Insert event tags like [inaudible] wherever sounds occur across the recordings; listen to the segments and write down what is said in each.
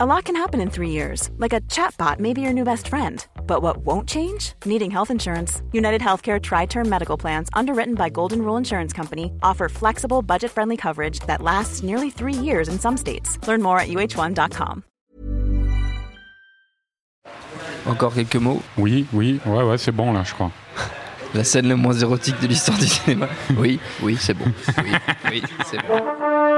A lot can happen in three years, like a chatbot may be your new best friend. But what won't change? Needing health insurance. United Healthcare Tri Term Medical Plans, underwritten by Golden Rule Insurance Company, offer flexible, budget friendly coverage that lasts nearly three years in some states. Learn more at uh1.com. Encore quelques mots. Oui, oui, ouais, ouais, c'est bon là, je crois. [laughs] La scène la moins érotique de l'histoire du cinéma. Oui, oui, c'est bon. Oui, oui, c'est bon.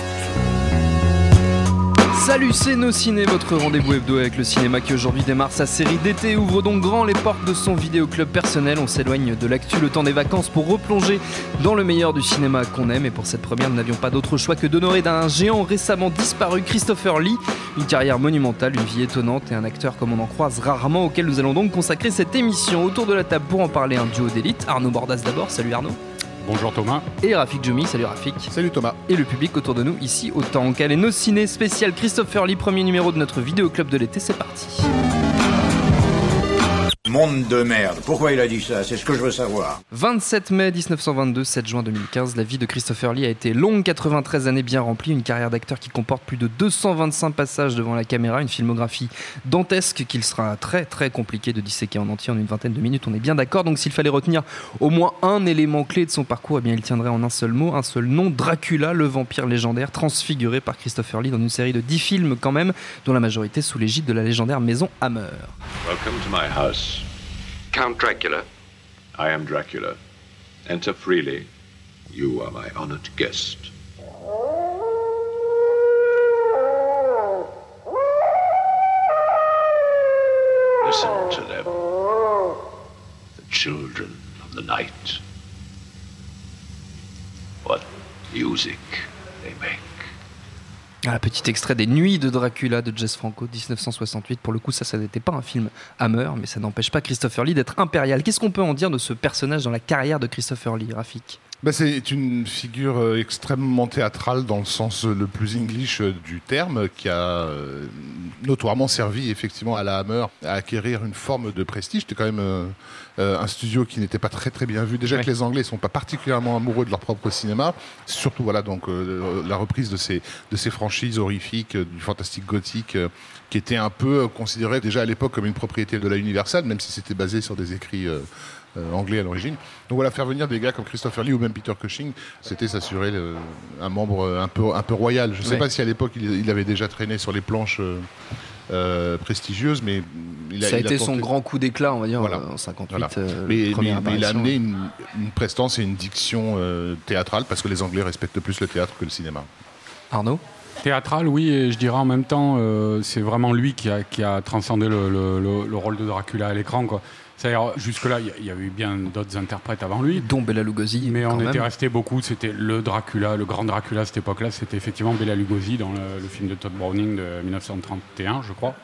Salut, c'est Nos Ciné, votre rendez-vous hebdo avec le cinéma qui aujourd'hui démarre sa série d'été. Ouvre donc grand les portes de son vidéoclub personnel. On s'éloigne de l'actu le temps des vacances pour replonger dans le meilleur du cinéma qu'on aime. Et pour cette première, nous n'avions pas d'autre choix que d'honorer d'un géant récemment disparu, Christopher Lee. Une carrière monumentale, une vie étonnante et un acteur comme on en croise rarement auquel nous allons donc consacrer cette émission. Autour de la table pour en parler, un duo d'élite. Arnaud Bordas d'abord. Salut Arnaud. Bonjour Thomas. Et Rafik Djoumi, salut Rafik. Salut Thomas. Et le public autour de nous ici au. Quel est nos ciné spécial Christopher Lee, premier numéro de notre vidéo club de l'été, c'est parti. Monde de merde. Pourquoi il a dit ça? C'est ce que je veux savoir. 27 mai 1922, 7 juin 2015, la vie de Christopher Lee a été longue, 93 années bien remplies, une carrière d'acteur qui comporte plus de 225 passages devant la caméra, une filmographie dantesque qu'il sera très très compliqué de disséquer en entier en une vingtaine de minutes, on est bien d'accord. Donc s'il fallait retenir au moins un élément clé de son parcours, eh bien il tiendrait en un seul mot, un seul nom, Dracula, le vampire légendaire, transfiguré par Christopher Lee dans une série de 10 films quand même, dont la majorité sous l'égide de la légendaire maison Hammer. Welcome to my house. Count Dracula. I am Dracula. Enter freely. You are my honored guest. Listen to them. The children of the night. What music they make. Ah, petit extrait des Nuits de Dracula de Jess Franco, 1968. Pour le coup, ça, ça n'était pas un film Hammer, mais ça n'empêche pas Christopher Lee d'être impérial. Qu'est-ce qu'on peut en dire de ce personnage dans la carrière de Christopher Lee, Rafik? Bah, c'est une figure euh, extrêmement théâtrale dans le sens euh, le plus English euh, du terme, qui a notoirement servi effectivement à la Hammer à acquérir une forme de prestige. C'était quand même un studio qui n'était pas très très bien vu. Déjà que les Anglais sont pas particulièrement amoureux de leur propre cinéma, surtout voilà donc la reprise de ces de ces franchises horrifiques du fantastique gothique qui était un peu considéré déjà à l'époque comme une propriété de la Universal, même si c'était basé sur des écrits anglais à l'origine. Donc voilà, faire venir des gars comme Christopher Lee ou même Peter Cushing, c'était s'assurer un membre un peu, un peu royal. Je ne sais pas si à l'époque il, avait déjà traîné sur les planches euh, euh, prestigieuses, mais il a, ça a été son grand coup d'éclat, on va dire, en 58. mais, il a amené une, prestance et une diction théâtrale parce que les Anglais respectent plus le théâtre que le cinéma. Arnaud? Théâtral, oui, et je dirais en même temps, c'est vraiment lui qui a, qui a transcendé le, le, rôle de Dracula à l'écran. C'est-à-dire, jusque-là, il y, a eu bien d'autres interprètes avant lui. Dont Bela Lugosi. Mais on était resté beaucoup, c'était le Dracula, le grand Dracula à cette époque-là, c'était effectivement Bela Lugosi dans le, film de Todd Browning de 1931, je crois.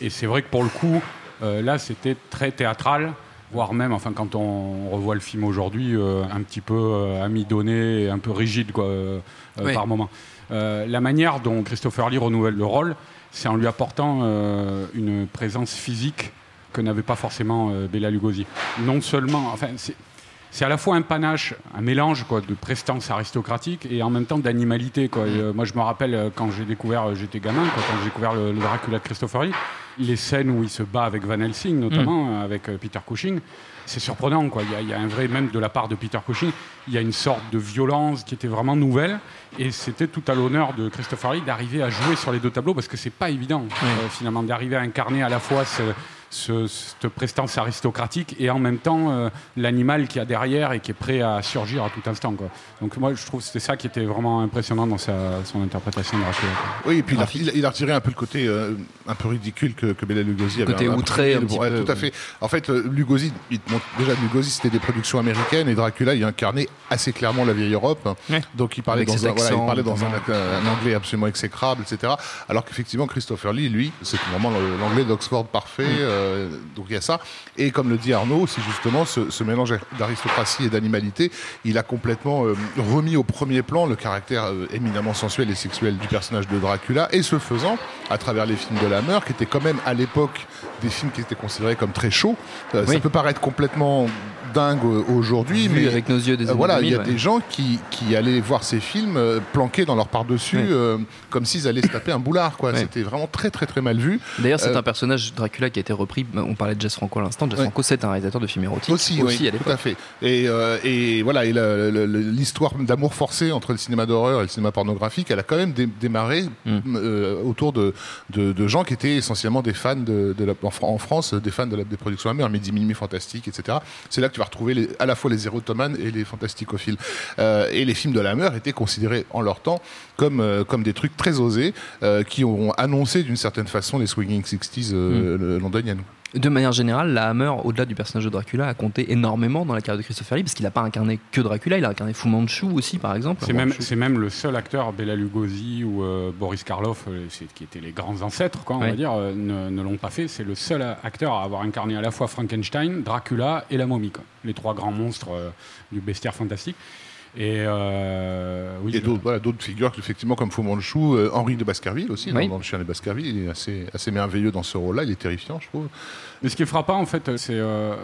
Et c'est vrai que pour le coup, euh, là, c'était très théâtral, voire même, enfin, quand on revoit le film aujourd'hui, euh, un petit peu euh, amidonné, un peu rigide, quoi, par moment. La manière dont Christopher Lee renouvelle le rôle, c'est en lui apportant une présence physique que n'avait pas forcément euh, Bella Lugosi. Non seulement, enfin, c'est à la fois un panache, un mélange quoi, de prestance aristocratique et en même temps d'animalité. Quoi. Euh, moi, je me rappelle euh, quand j'ai découvert, j'étais gamin, quand j'ai découvert le, Dracula de Christopher Lee, les scènes où il se bat avec Van Helsing, notamment mm. avec Peter Cushing, c'est surprenant. Quoi. Il, y a, un vrai, même de la part de Peter Cushing, il y a une sorte de violence qui était vraiment nouvelle. Et c'était tout à l'honneur de Christopher Lee d'arriver à jouer sur les deux tableaux parce que c'est pas évident, finalement, d'arriver à incarner à la fois ce cette prestance aristocratique et en même temps euh, l'animal qui a derrière et qui est prêt à surgir à tout instant. Quoi. Donc moi je trouve que c'était ça qui était vraiment impressionnant dans sa, son interprétation de Dracula. Oui, et puis il a, retiré un peu le côté euh, un peu ridicule que, que Bela Lugosi avait. Côté outré, un petit peu. Tout à fait. En fait, euh, Lugosi, il déjà Lugosi c'était des productions américaines et Dracula il incarnait assez clairement la vieille Europe. Donc il parlait dans, un, voilà, il parlait dans un, anglais absolument exécrable, etc. Alors qu'effectivement Christopher Lee, lui, c'est vraiment l'anglais d'Oxford parfait. euh, donc il y a ça. Et comme le dit Arnaud, c'est justement ce, ce mélange d'aristocratie et d'animalité, il a complètement euh, remis au premier plan le caractère euh, éminemment sensuel et sexuel du personnage de Dracula, et ce faisant, à travers les films de la Hammer, qui étaient quand même à l'époque des films qui étaient considérés comme très chauds. Euh, Oui. Ça peut paraître complètement dingue aujourd'hui, mais avec nos yeux des euh, années voilà, il y a 2000, ouais. des gens qui, qui allaient voir ces films euh, planqués dans leur par-dessus, Ouais. euh, comme s'ils allaient se taper un boulard. quoi. Ouais. C'était vraiment très très très mal vu. D'ailleurs, c'est Euh, un personnage Dracula qui a été repris. On parlait de Jess Franco à l'instant. Jess. Franco, c'est un réalisateur de films érotiques Aussi, oui, à tout à fait. Et, euh, et voilà, et l'histoire d'amour forcé entre le cinéma d'horreur et le cinéma pornographique, elle a quand même dé- démarré Mm. euh, autour de, de, de gens qui étaient essentiellement des fans de, de la- en, Fran- en France, des fans de la, des productions Hammer, Midi Minuit Fantastique, etc. C'est là que tu vas retrouver les- à la fois les érotomanes et les fantasticophiles. Euh, et les films de la Hammer étaient considérés en leur temps comme, euh, comme des trucs très osés euh, qui ont annoncé d'une certaine façon les swinging 60s euh, le- londoniennes. De manière générale, la Hammer, au-delà du personnage de Dracula, a compté énormément dans la carrière de Christopher Lee parce qu'il n'a pas incarné que Dracula, il a incarné Fu Manchu aussi, par exemple. C'est même, le seul acteur, Bela Lugosi ou euh, Boris Karloff, euh, qui étaient les grands ancêtres, quoi, on Ouais. va dire, euh, ne, ne l'ont pas fait. C'est le seul acteur à avoir incarné à la fois Frankenstein, Dracula et la momie, quoi. les trois grands monstres du bestiaire fantastique. Et euh, oui, d'autres voilà, d'autres figures, effectivement, comme Fu Manchu, euh, Henri de Baskerville aussi, dans- Oui. dans, Le Chien de Baskerville, il est assez, assez merveilleux dans ce rôle-là, il est terrifiant, je trouve. Mais ce qui est frappant, en fait, c'est. euh,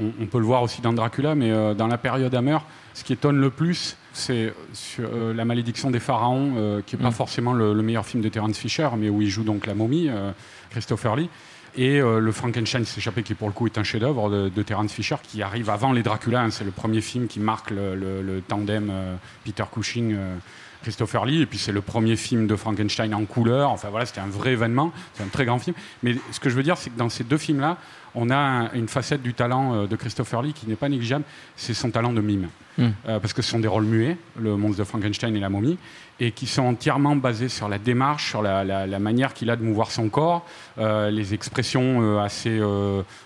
on, on peut le voir aussi dans Dracula, mais euh, dans la période Hammer, ce qui étonne le plus, c'est euh, La malédiction des pharaons, euh, qui n'est pas Mm. forcément le, le meilleur film de Terence Fisher, mais où il joue donc la momie, euh, Christopher Lee. Et euh, le Frankenstein s'échappé, qui pour le coup est un chef-d'œuvre de, de Terence Fisher, qui arrive avant les Dracula. hein. c'est le premier film qui marque le, le- le tandem euh, Peter Cushing. euh, Christopher Lee, et puis c'est le premier film de Frankenstein en couleur. Enfin voilà, c'était un vrai événement, c'est un très grand film. Mais ce que je veux dire, c'est que dans ces deux films-là, on a un- une facette du talent euh, de Christopher Lee qui n'est pas négligeable, c'est son talent de mime. Mm. Euh, parce que ce sont des rôles muets, le monstre de Frankenstein et la momie, et qui sont entièrement basés sur la démarche, sur la, la- la manière qu'il a de mouvoir son corps, euh, les expressions euh, assez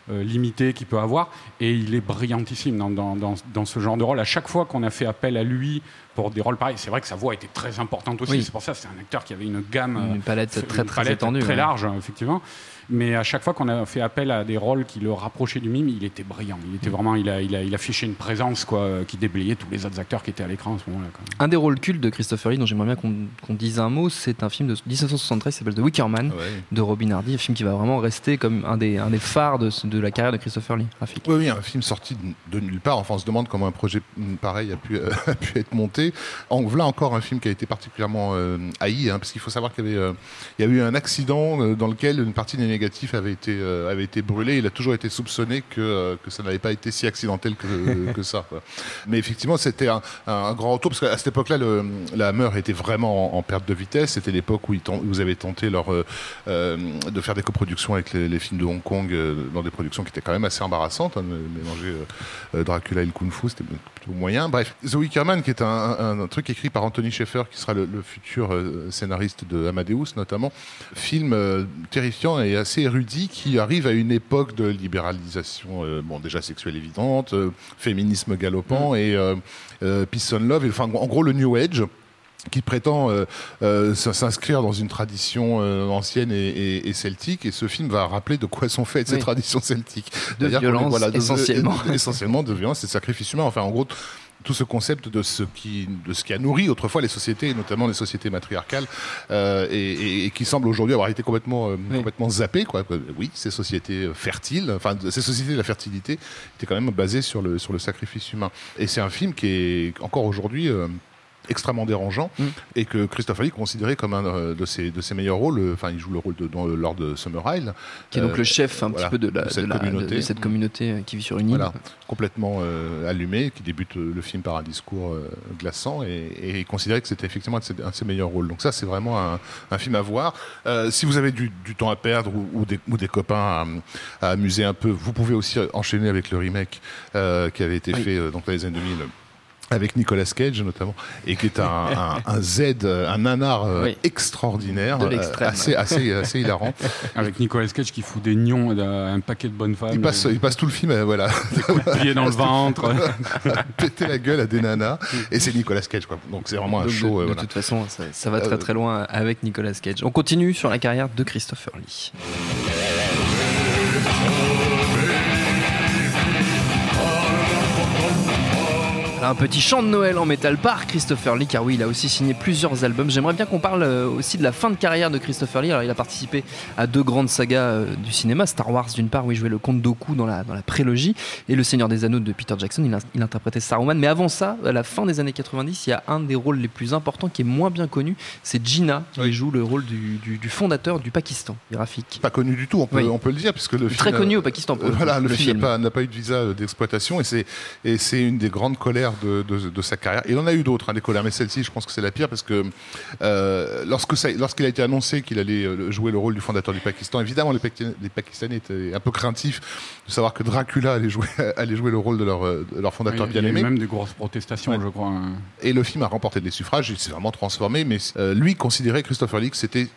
limitées qu'il peut avoir, et il est brillantissime dans, dans- dans- dans ce genre de rôle. À chaque fois qu'on a fait appel à lui pour des rôles pareils, c'est vrai que sa voix était très importante aussi, Oui. c'est pour ça que c'est un acteur qui avait une gamme Une palette très très étendue. très large, effectivement. Mais à chaque fois qu'on a fait appel à des rôles qui le rapprochaient du mime, il était brillant. Il était vraiment, il a, il a, il affichait une présence quoi, euh, qui déblayait tous les autres acteurs qui étaient à l'écran à ce moment-là. quoi. Un des rôles cultes de Christopher Lee dont j'aimerais bien qu'on qu'on dise un mot, c'est un film de 1973 qui s'appelle The Wicker Man Ouais. de Robin Hardy, un film qui va vraiment rester comme un des, un des phares de, de la carrière de Christopher Lee. Rafik. Oui, oui, un film sorti de, nulle part. Enfin, on se demande comment un projet mm, pareil a pu, euh, [laughs] a pu être monté. En voilà encore un film qui a été particulièrement euh, haï, hein, parce qu'il faut savoir qu'il y avait, euh, il y a eu un accident dans lequel une partie des négatifs avait été, euh, avait été brûlée. Il a toujours été soupçonné que, euh, que ça n'avait pas été si accidentel que, [laughs] que ça. quoi. Mais effectivement, c'était un, un grand retour, parce qu'à cette époque-là, la Hammer était vraiment en, en perte de vitesse. C'était l'époque où où ils avaient tenté leur, euh, euh, de faire des coproductions avec les, les films de Hong Kong, dans des productions qui étaient quand même assez embarrassantes. hein, mélanger Dracula et le Kung Fu, c'était plutôt moyen. Bref, The Wicker Man, qui est un, un- un truc écrit par Anthony Schaeffer, qui sera le, le futur euh, scénariste de Amadeus notamment. Film euh, terrifiant et assez érudit qui arrive à une époque de libéralisation, euh, bon déjà sexuelle évidente, euh, féminisme galopant et euh, euh, peace and love. Et, enfin, en gros, le New Age qui prétend euh, euh, s'inscrire dans une tradition euh, ancienne et, et- et celtique. Et ce film va rappeler de quoi sont faites ces traditions celtiques. De est- violence, de- essentiellement. de- [laughs] essentiellement de violence et de sacrifice humain. Enfin, en gros, tout ce concept de ce qui de ce qui a nourri autrefois les sociétés, et notamment les sociétés matriarcales, euh, et, et- et qui semble aujourd'hui avoir été complètement euh, Oui. complètement zappé. Quoi. Oui, ces sociétés fertiles, enfin ces sociétés de la fertilité, étaient quand même basées sur le sur le sacrifice humain. Et c'est un film qui est encore aujourd'hui euh, extrêmement dérangeant Mm. et que Christopher Lee considéré comme un euh, de ses, de ses meilleurs rôles. euh, Enfin, il joue le rôle de dans le Lord de Summer Isle, Qui est donc Euh, le chef un voilà, petit peu de, la, de cette la- communauté. de cette communauté euh, qui vit sur une île. voilà, complètement euh, allumé, qui débute euh, le film par un discours euh, glaçant et, et considéré que c'était effectivement un de, ses, un de ses meilleurs rôles. Donc ça, c'est vraiment un, un film à voir. Euh, si vous avez du, du temps à perdre ou, ou des, ou des copains à, à amuser un peu, vous pouvez aussi enchaîner avec le remake euh, qui avait été Oui. fait euh, donc dans les années 2000 avec Nicolas Cage notamment, et qui est un, un, [laughs] un Z, euh, un nanar euh, Oui. extraordinaire, De euh, assez, assez, [laughs] assez hilarant. Avec Nicolas Cage qui fout des nions à un paquet de bonnes femmes. Il passe, il passe tout le film, voilà, [laughs] pieds dans le ventre. péter la gueule à des nanas, et c'est Nicolas Cage, quoi. Donc c'est vraiment un Donc, de, show. de voilà. toute façon, ça, ça va très très loin avec Nicolas Cage. On continue sur la carrière de Christopher Lee. Un petit chant de Noël en métal par Christopher Lee, car oui, il a aussi signé plusieurs albums. J'aimerais bien qu'on parle euh, aussi de la fin de carrière de Christopher Lee. Alors, il a participé à deux grandes sagas euh, du cinéma, Star Wars d'une part, où il jouait le comte Dooku dans la, dans la prélogie, et Le Seigneur des Anneaux de Peter Jackson, il, a- il interprétait Saruman. Mais avant ça, à la fin des années 90, il y a un des rôles les plus importants qui est moins bien connu, c'est Gina, qui Oui. joue le rôle du, du- du fondateur du Pakistan, graphique. Pas connu du tout, on peut, Oui. on peut le dire, puisque le film. Très connu au Pakistan pour Euh, voilà, le, le film n'a pas, pas eu de visa euh, d'exploitation et c'est une des grandes colères de, de- de sa carrière. Il en a eu d'autres, hein, des colères, mais celle-ci, je pense que c'est la pire parce que euh, lorsque lorsqu'il a été annoncé qu'il allait euh, jouer le rôle du fondateur du Pakistan, évidemment les, Paki- les Pakistanais étaient un peu craintifs de savoir que Dracula allait jouer, [laughs] allait jouer le rôle de leur, euh, de leur fondateur Il y a eu même des grosses protestations, Ouais. je crois. hein. Et le film a remporté des suffrages, il s'est vraiment transformé, mais euh, lui considérait Christopher Lee que c'était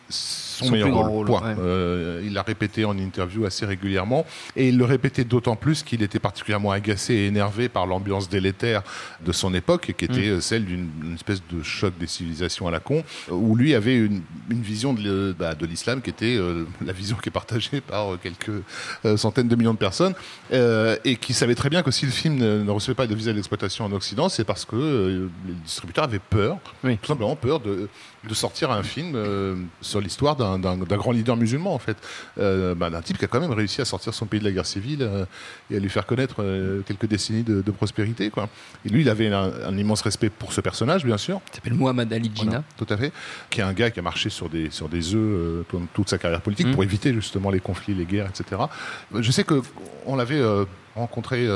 son, Son meilleur plus grand rôle. rôle, point. ouais. Euh, il l'a répété en interview assez régulièrement, et il le répétait d'autant plus qu'il était particulièrement agacé et énervé par l'ambiance délétère de son époque, qui était Mm. euh, celle d'une une espèce de choc des civilisations à la con, où lui avait une, une vision de, bah, de l'islam qui était euh, la vision qui est partagée par quelques euh, centaines de millions de personnes, et qui savait très bien que si le film ne, ne recevait pas de visa d'exploitation en Occident, c'est parce que les distributeurs avaient peur, Oui. tout simplement peur de, de sortir un film sur l'histoire d'un d'un- grand leader musulman, en fait. Euh, bah, d'un type qui a quand même réussi à sortir son pays de la guerre civile euh, et à lui faire connaître euh, quelques décennies de, de prospérité. Quoi. Et lui, il avait un, un immense respect pour ce personnage, bien sûr. Il s'appelle Muhammad Ali Jinnah. Voilà, tout à fait. Qui est un gars qui a marché sur des, sur des œufs pendant toute sa carrière politique Mm. pour éviter justement les conflits, les guerres, etc. Je sais que on l'avait rencontré.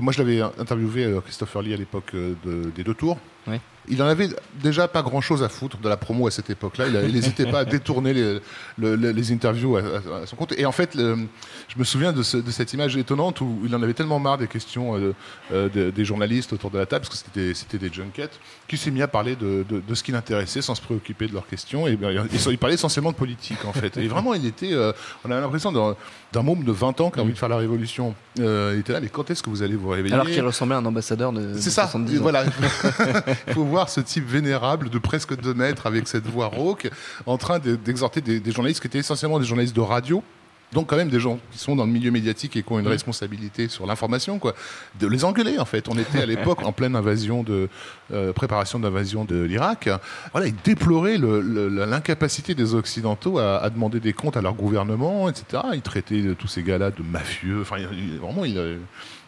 moi, je l'avais interviewé Christopher Lee à l'époque de- des deux tours. Oui. Il en avait déjà pas grand chose à foutre de la promo à cette époque-là. Il n'hésitait pas à [laughs] détourner les, le- le- les interviews à, à- à son compte. Et en fait, le- je me souviens de, ce- de cette image étonnante où il en avait tellement marre des questions euh, euh, de- des journalistes autour de la table, parce que c'était c'était des junkets, qu'il s'est mis à parler de, de- de ce qui l'intéressait sans se préoccuper de leurs questions. Et bien, il, il parlait essentiellement de politique, en fait. Et vraiment, il était. euh, on a l'impression d'un d'un môme de 20 ans qui a envie de faire la révolution. Euh, il était là, mais quand est-ce que vous allez vous réveiller? Alors qu'il ressemblait à un ambassadeur de, de c'est ça, 70 ans. voilà. [laughs] Il faut voir ce type vénérable de presque 2 mètres avec cette voix rauque en train de- d'exhorter des, des journalistes qui étaient essentiellement des journalistes de radio. Donc quand même des gens qui sont dans le milieu médiatique et qui ont une responsabilité sur l'information, quoi, de les engueuler en fait. On était à l'époque en pleine invasion de euh, préparation d'invasion de l'Irak. Voilà, ils déploraient l'incapacité des Occidentaux à, à demander des comptes à leur gouvernement, etc. Ils traitaient tous ces gars-là de mafieux. Enfin, il- vraiment, il, euh,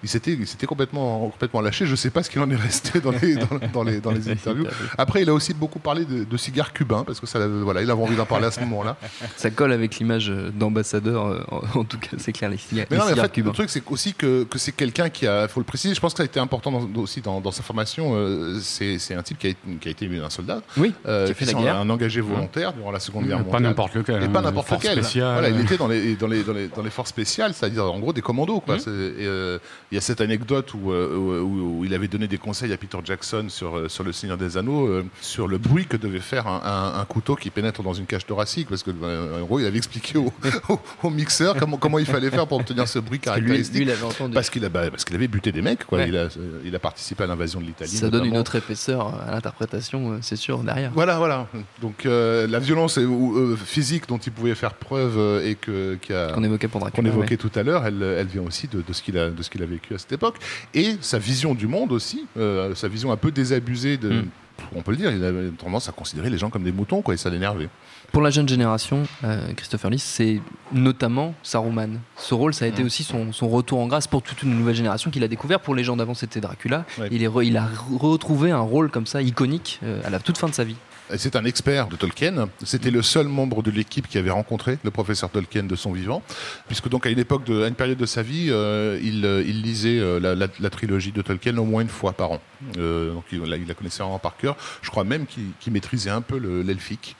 il s'était il s'était complètement, complètement lâché. Je ne sais pas ce qu'il en est resté dans les, dans, dans les, dans les [laughs] interviews. Après, il a aussi beaucoup parlé de, de cigares cubains, parce que ça, voilà, il avait envie d'en parler à ce moment-là. Ça colle avec l'image euh, d'ambassadeur, euh, en en tout cas, c'est clair, les cigares, Mais non, mais en cigares fait, cubains. le truc, c'est aussi que, que c'est quelqu'un qui a, faut le préciser, je pense que ça a été important dans- aussi dans, dans sa formation. euh, c'est c'est un type qui a, été- qui a été un soldat, Oui, euh, qui a fait la s'en- guerre. un engagé volontaire durant la Seconde Guerre Pas mondiale. n'importe lequel. Et hein, pas n'importe force lequel. Voilà, il était dans les, dans les, dans les, dans les forces spéciales, c'est-à-dire en gros des commandos. Quoi. C'est- et, euh, Il y a cette anecdote où, euh, où- où il avait donné des conseils à Peter Jackson sur, euh, sur Le Seigneur des Anneaux, euh, sur le bruit que devait faire un, un- un couteau qui pénètre dans une cage thoracique. Parce que, euh, en gros, il avait expliqué au, [laughs] au- au mixeur comment, comment il fallait faire pour obtenir ce bruit [laughs] lui, caractéristique. lui, il avait entendu. Parce qu'il a, bah, parce qu'il avait buté des mecs, quoi. Ouais. Il, a, il a participé à l'invasion de l'Italie. Ça donne une autre épaisseur à l'interprétation, euh, c'est sûr, derrière. Voilà, voilà. Donc euh, la violence euh, euh, physique dont il pouvait faire preuve euh, et que, Qu'on évoquait pour Dracula. évoquait tout à l'heure, elle, elle vient aussi de, de ce qu'il a, de ce qu'il a vécu à cette époque. Et sa vision du monde aussi, euh, sa vision un peu désabusée de. Mm. On peut le dire, il avait tendance à considérer les gens comme des moutons, quoi, et ça l'énervait. Pour la jeune génération, euh, Christopher Lee, c'est notamment Saruman. Ce rôle, ça a été Mm. aussi son, son retour en grâce pour toute une nouvelle génération qu'il a découvert. Pour les gens d'avant, c'était Dracula. Ouais. Il, est re- il a re- retrouvé un rôle comme ça, iconique, euh, à la toute fin de sa vie. C'est un expert de Tolkien. C'était le seul membre de l'équipe qui avait rencontré le professeur Tolkien de son vivant, puisque donc à une époque, de, à une période de sa vie, euh, il, euh, il lisait euh, la, la- la trilogie de Tolkien au moins une fois par an. Euh, donc il, la- il la connaissait vraiment par cœur. Je crois même qu'il maîtrisait un peu le- l'elfique.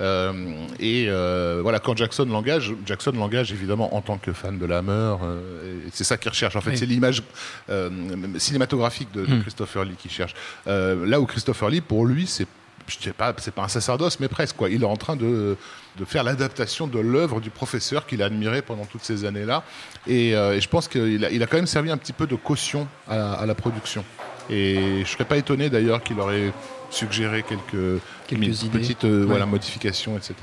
Euh, et euh, voilà, quand Jackson l'engage, Jackson l'engage évidemment en tant que fan de la Hammer. euh, c'est ça qu'il recherche. En fait, Oui. c'est l'image cinématographique de, de Mm. Christopher Lee qu'il cherche. Là où Christopher Lee, pour lui, c'est je sais pas, c'est pas un sacerdoce, mais presque. Il est en train de faire l'adaptation de l'œuvre du professeur qu'il a admiré pendant toutes ces années-là. Et, euh, je pense qu'il a, quand même servi un petit peu de caution à, à la production. Et je serais pas étonné d'ailleurs qu'il aurait suggéré quelques, Quelques idées. petites euh, Ouais. voilà, modifications, etc.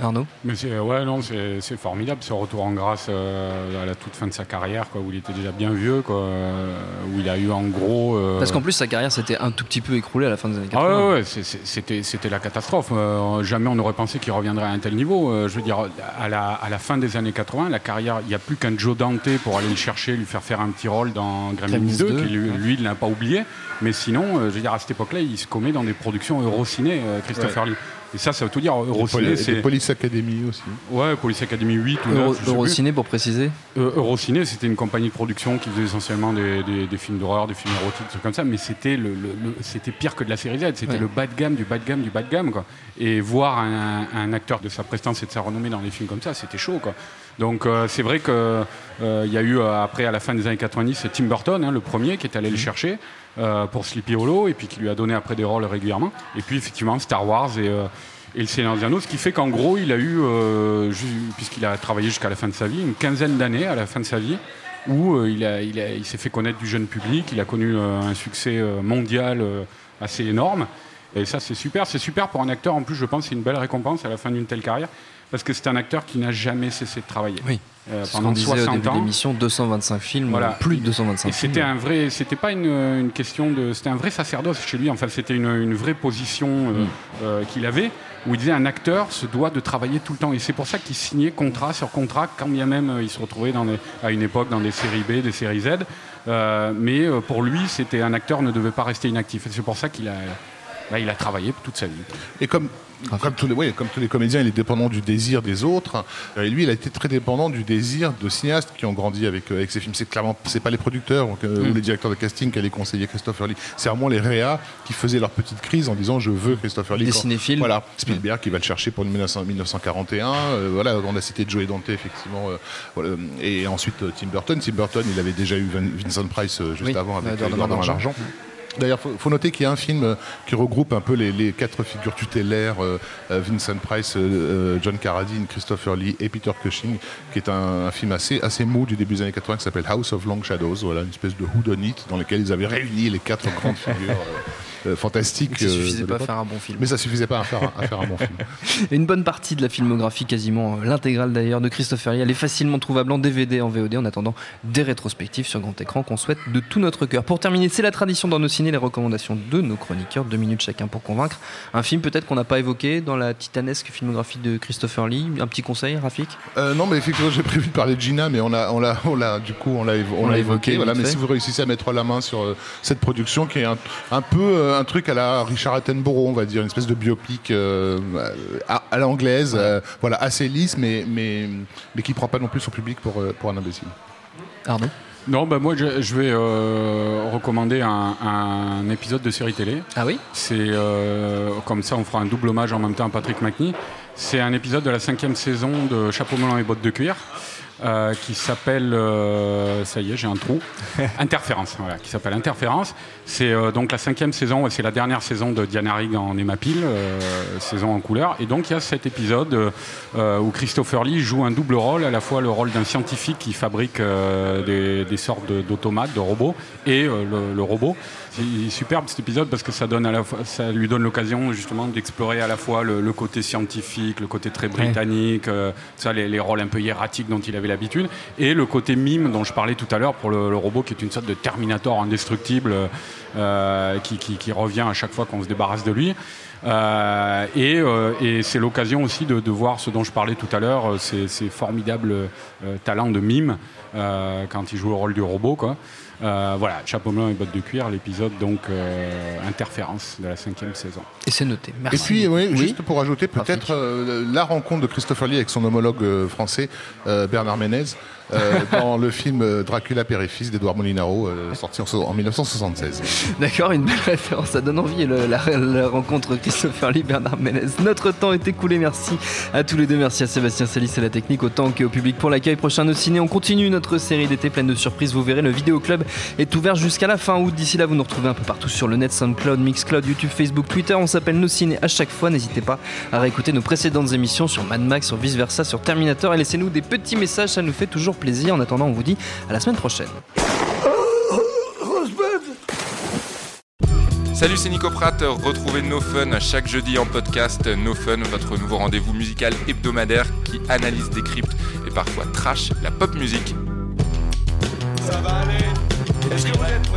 Arnaud Mais c'est ouais non c'est c'est formidable ce retour en grâce euh, à la toute fin de sa carrière quoi où il était déjà bien vieux quoi euh, où il a eu en gros euh, Parce qu'en plus, sa carrière s'était un tout petit peu écroulée à la fin des années Ah 80. ouais, ouais, c'est- c'est- c'était c'était la catastrophe. Euh, jamais on n'aurait pensé qu'il reviendrait à un tel niveau. Euh, je veux dire, à la, à la fin des années 80, la carrière, il n'y a plus qu'un Joe Dante pour aller le chercher, lui faire faire un petit rôle dans Gremlins Gremlins 2, 2, qui lui, ouais. lui, il l'a pas oublié. Mais sinon, euh, je veux dire, à cette époque-là, il se commet dans des productions Eurociné, euh, Christopher Lee. Et ça, ça veut tout dire. Eurociné, c'est. Police Academy aussi. Ouais, Police Academy 8 ou 9. Euro- je sais plus. Eurociné, pour préciser. Euh, Eurociné, c'était une compagnie de production qui faisait essentiellement des, des- des films d'horreur, des films érotiques, des trucs comme ça, mais c'était le, le- le- c'était pire que de la série Z, c'était Ouais. le bas de gamme du bas de gamme du bas de gamme. Quoi. Et voir un, un acteur de sa prestance et de sa renommée dans des films comme ça, c'était chaud. Quoi. Donc euh, c'est vrai qu'il il y a eu, euh, après, à la fin des années 90, c'est Tim Burton, hein, le premier, qui est allé le chercher euh, pour Sleepy Hollow, et puis qui lui a donné après des rôles régulièrement. Et puis effectivement, Star Wars et... euh, et le Seigneur des ce qui fait qu'en gros, il a eu, euh, puisqu'il a travaillé jusqu'à la fin de sa vie, une quinzaine d'années à la fin de sa vie, où euh, il, a- il, a- il s'est fait connaître du jeune public, il a connu un succès mondial assez énorme. Et ça, c'est super. C'est super pour un acteur, en plus, je pense, c'est une belle récompense à la fin d'une telle carrière, parce que c'est un acteur qui n'a jamais cessé de travailler. Oui. Euh, ce pendant qu'on disait au 60 début de ans. l'émission, 225 films, Voilà. plus de 225 Et films. c'était un vrai, c'était pas une, une question de, c'était un vrai sacerdoce chez lui. Enfin, c'était une, une vraie position euh, Mm. euh, qu'il avait, où il disait un acteur se doit de travailler tout le temps. Et c'est pour ça qu'il signait contrat sur contrat, quand bien même il se retrouvait dans à une époque dans des séries B, des séries Z. Euh, mais pour lui, c'était un acteur ne devait pas rester inactif. Et c'est pour ça qu'il a, bah, il a travaillé toute sa vie. Et comme, comme, tous les, oui, comme tous les comédiens, il est dépendant du désir des autres. Euh, Et lui, il a été très dépendant du désir de cinéastes qui ont grandi avec, euh, avec ces films. C'est clairement, c'est pas les producteurs ou, que- Mm. ou les directeurs de casting qui allaient conseiller Christopher Lee. C'est vraiment les réas qui faisaient leur petite crise en disant je veux Christopher Lee. Des Quand- cinéphiles. Voilà, Spielberg qui va le chercher pour 1900 1941. euh, voilà, on a cité Joe Dante effectivement. euh, voilà, et ensuite euh, Tim Burton. Tim Burton, il avait déjà eu Vin- Vincent Price euh, juste Oui, avant avec Norton. Norton. D'ailleurs, il faut, noter qu'il y a un film euh, qui regroupe un peu les, quatre figures tutélaires, euh, euh, Vincent Price, John Carradine, Christopher Lee et Peter Cushing, qui est un, un film assez, assez mou du début des années 80 qui s'appelle House of Long Shadows, voilà, une espèce de whodunit dans lequel ils avaient réuni les quatre grandes figures euh, euh, fantastiques. Ça euh, suffisait pas à faire un bon film. Mais ça suffisait pas à faire, un- à faire un bon film. [laughs] Une bonne partie de la filmographie, quasiment euh, l'intégrale d'ailleurs, de Christopher Lee, elle est facilement trouvable en DVD, en VOD, en attendant des rétrospectives sur grand écran qu'on souhaite de tout notre cœur. Pour terminer, c'est la tradition dans nos ciné, les recommandations de nos chroniqueurs, deux minutes chacun pour convaincre. Un film peut-être qu'on n'a pas évoqué dans la titanesque filmographie de Christopher Lee. Un petit conseil, Rafik? Euh, non, mais effectivement, j'ai prévu de parler de Gina, mais on a, on l'a, on l'a, du coup, on l'a, évo- on On l'a l'a évoqué. évoqué, voilà, mais fait. si vous réussissez à mettre la main sur euh, cette production, qui est un, un peu euh, un truc à la Richard Attenborough, on va dire, une espèce de biopic euh, à, à l'anglaise, euh, voilà, assez lisse, mais, mais, mais qui prend pas non plus son public pour, euh, pour un imbécile. Arnaud Non, bah moi je, je vais euh, recommander un, un épisode de série télé. Ah oui C'est euh, comme ça, on fera un double hommage en même temps à Patrick McNee. C'est un épisode de la cinquième saison de Chapeau melon et bottes de cuir. Euh, qui s'appelle, euh, ça y est, j'ai un trou, [laughs] Interférence, voilà, qui s'appelle Interférence. C'est euh, donc la cinquième saison, c'est la dernière saison de Diana Rigg en Emma Peel, euh, saison en couleur. Et donc il y a cet épisode euh, où Christopher Lee joue un double rôle, à la fois le rôle d'un scientifique qui fabrique euh, des, des sortes de- d'automates, de robots, et euh, le, le robot. C'est superbe cet épisode parce que ça, donne à la fois, ça lui donne l'occasion justement d'explorer à la fois le, le côté scientifique, le côté très britannique, euh, ça, les, les rôles un peu hiératiques dont il avait l'habitude, et le côté mime dont je parlais tout à l'heure pour le, le robot qui est une sorte de Terminator indestructible euh, qui, qui- qui revient à chaque fois qu'on se débarrasse de lui. Euh, et euh, et c'est l'occasion aussi de, de voir ce dont je parlais tout à l'heure, euh, ces, ces formidables euh, talents de mime euh, quand il joue le rôle du robot. Quoi. Euh, voilà, chapeau blanc et bottes de cuir, l'épisode donc euh, Interférence de la cinquième saison. Et c'est noté. Merci. Et puis, oui, Oui. juste pour ajouter peut-être euh, la rencontre de Christopher Lee avec son homologue euh, français, euh, Bernard Ménez, euh, [laughs] dans le film Dracula Père et Fils d'Edouard Molinaro, euh, sorti en, so- en 1976. D'accord, une belle référence, ça donne envie le- la, la rencontre Christopher Lee, Bernard Ménez. Notre temps est écoulé. Merci à tous les deux. Merci à Sébastien Salis à la technique, autant qu'au public pour l'accueil. Prochain Nos Ciné. On continue notre série d'été pleine de surprises. Vous verrez, le vidéo club est ouvert jusqu'à la fin août. D'ici là, vous nous retrouvez un peu partout sur le net, SoundCloud, Mixcloud, YouTube, Facebook, Twitter. On s'appelle Nos Ciné à chaque fois. N'hésitez pas à réécouter nos précédentes émissions sur Mad Max, sur Vice Versa, sur Terminator et laissez-nous des petits messages. Ça nous fait toujours plaisir. En attendant, on vous dit à la semaine prochaine. Salut, c'est Nico Pratt. Retrouvez No Fun chaque jeudi en podcast. No Fun, votre nouveau rendez-vous musical hebdomadaire qui analyse, décrypte et parfois trash la pop musique. Ça va aller